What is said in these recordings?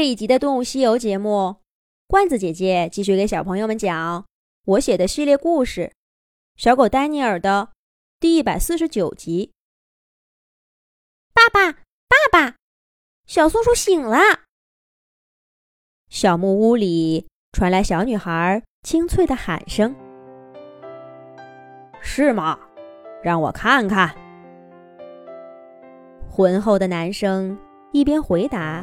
这一集的《动物西游》节目，罐子姐姐继续给小朋友们讲我写的系列故事《小狗丹尼尔》的第一百四十九集。爸爸，爸爸，小松鼠醒了！小木屋里传来小女孩清脆的喊声：“是吗？让我看看。”浑厚的男生一边回答。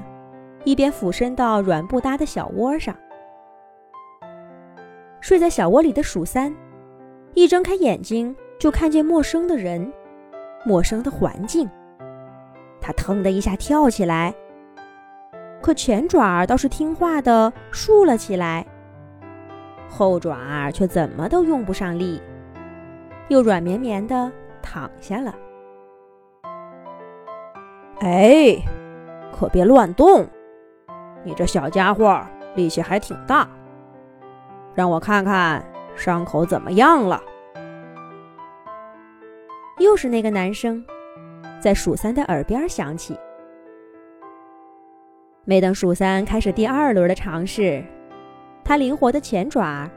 一边俯身到软布搭的小窝上，睡在小窝里的鼠三，一睁开眼睛就看见陌生的人，陌生的环境。他腾的一下跳起来，可前爪倒是听话的竖了起来，后爪却怎么都用不上力，又软绵绵的躺下了。哎，可别乱动！你这小家伙力气还挺大，让我看看伤口怎么样了。又是那个男生，在鼠三的耳边响起。没等鼠三开始第二轮的尝试，他灵活的前爪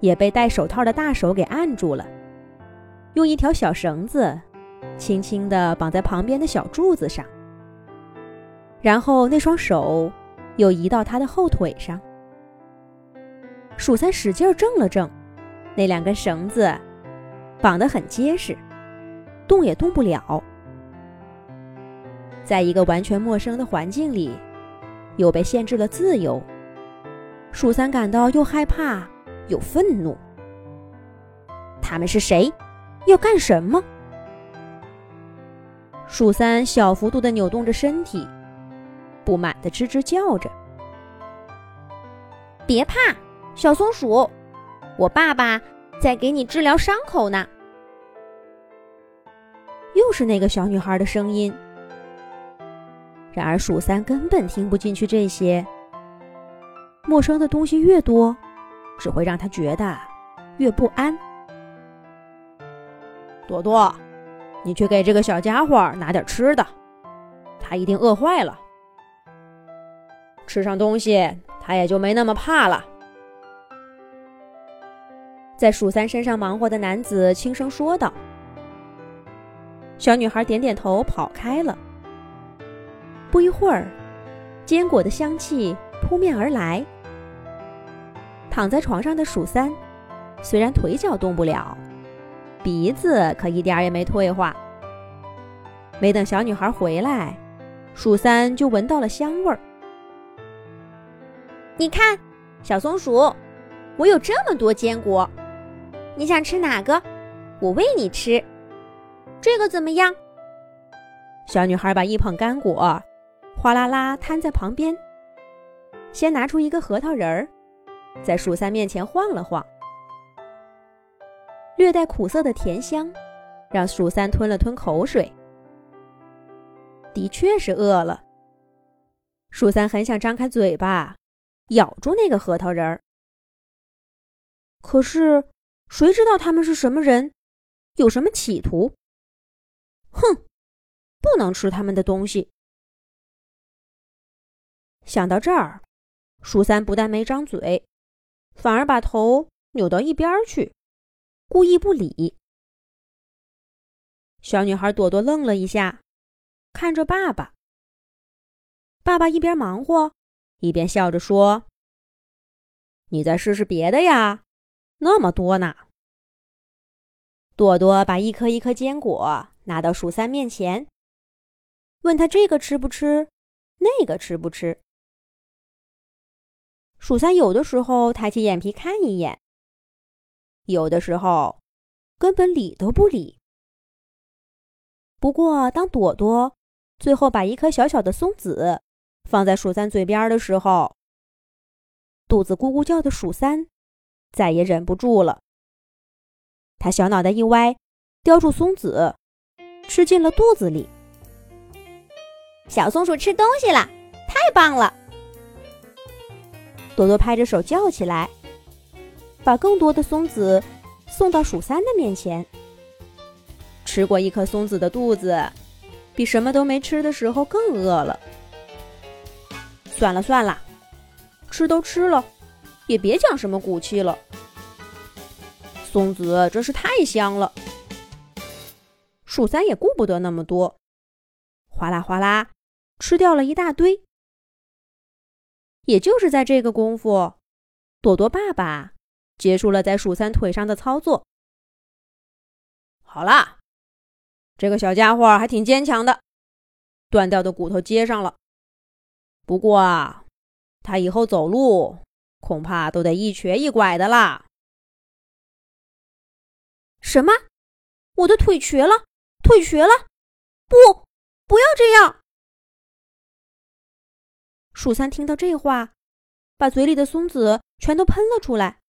也被戴手套的大手给按住了，用一条小绳子轻轻地绑在旁边的小柱子上，然后那双手。又移到他的后腿上，鼠三使劲挣了挣，那两根绳子绑得很结实，动也动不了。在一个完全陌生的环境里，又被限制了自由，鼠三感到又害怕又愤怒。他们是谁？要干什么？鼠三小幅度地扭动着身体。不满的吱吱叫着：“别怕，小松鼠，我爸爸在给你治疗伤口呢。”又是那个小女孩的声音。然而鼠三根本听不进去这些。陌生的东西越多，只会让他觉得越不安。朵朵，你去给这个小家伙拿点吃的，他一定饿坏了。吃上东西，他也就没那么怕了。在鼠三身上忙活的男子轻声说道。小女孩点点头，跑开了。不一会儿，坚果的香气扑面而来。躺在床上的鼠三，虽然腿脚动不了，鼻子可一点也没退化。没等小女孩回来，鼠三就闻到了香味儿。你看，小松鼠，我有这么多坚果，你想吃哪个？我喂你吃。这个怎么样？小女孩把一捧干果哗啦啦摊在旁边，先拿出一个核桃仁儿，在鼠三面前晃了晃，略带苦涩的甜香让鼠三吞了吞口水。的确是饿了，鼠三很想张开嘴巴。咬住那个核桃仁儿，可是谁知道他们是什么人，有什么企图？哼，不能吃他们的东西。想到这儿，鼠三不但没张嘴，反而把头扭到一边去，故意不理。小女孩朵朵愣了一下，看着爸爸。爸爸一边忙活。一边笑着说：“你再试试别的呀，那么多呢。”朵朵把一颗一颗坚果拿到鼠三面前，问他这个吃不吃，那个吃不吃。鼠三有的时候抬起眼皮看一眼，有的时候根本理都不理。不过，当朵朵最后把一颗小小的松子，放在鼠三嘴边的时候，肚子咕咕叫的鼠三再也忍不住了。他小脑袋一歪，叼住松子，吃进了肚子里。小松鼠吃东西了，太棒了！朵朵拍着手叫起来，把更多的松子送到鼠三的面前。吃过一颗松子的肚子，比什么都没吃的时候更饿了。算了算了，吃都吃了，也别讲什么骨气了。松子真是太香了。鼠三也顾不得那么多，哗啦哗啦吃掉了一大堆。也就是在这个功夫，朵朵爸爸结束了在鼠三腿上的操作。好啦，这个小家伙还挺坚强的，断掉的骨头接上了。不过啊，他以后走路恐怕都得一瘸一拐的啦。什么？我的腿瘸了？腿瘸了，不，不要这样！鼠三听到这话，把嘴里的松子全都喷了出来。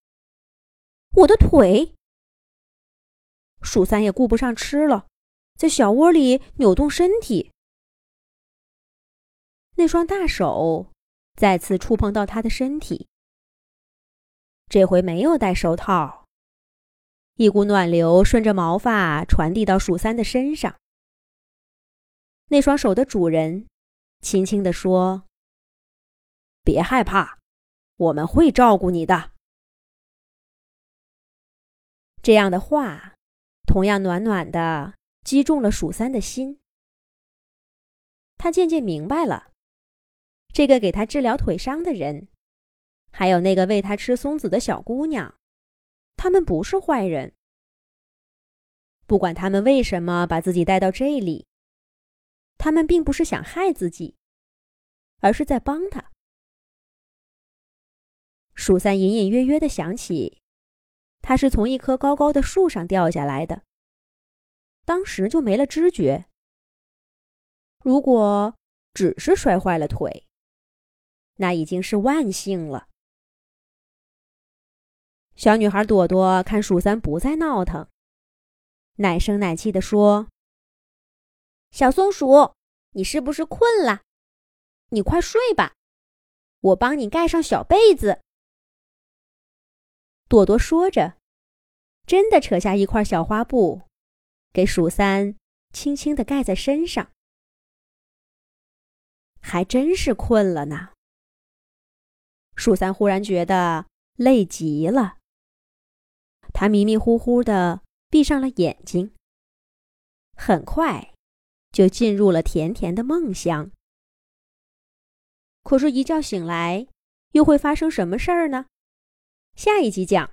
我的腿！鼠三也顾不上吃了，在小窝里扭动身体。那双大手再次触碰到他的身体，这回没有戴手套。一股暖流顺着毛发传递到鼠三的身上。那双手的主人轻轻地说：“别害怕，我们会照顾你的。”这样的话，同样暖暖的击中了鼠三的心。他渐渐明白了，这个给他治疗腿伤的人，还有那个喂他吃松子的小姑娘。他们不是坏人，不管他们为什么把自己带到这里，他们并不是想害自己，而是在帮他。鼠三隐隐约约的想起，他是从一棵高高的树上掉下来的，当时就没了知觉。如果只是摔坏了腿，那已经是万幸了。小女孩朵朵看鼠三不再闹腾，奶声奶气地说：“小松鼠，你是不是困了？你快睡吧，我帮你盖上小被子。”朵朵说着，真的扯下一块小花布，给鼠三轻轻地盖在身上。还真是困了呢。树三忽然觉得累极了。他迷迷糊糊的闭上了眼睛，很快就进入了甜甜的梦乡。可是，一觉醒来，又会发生什么事儿呢？下一集讲。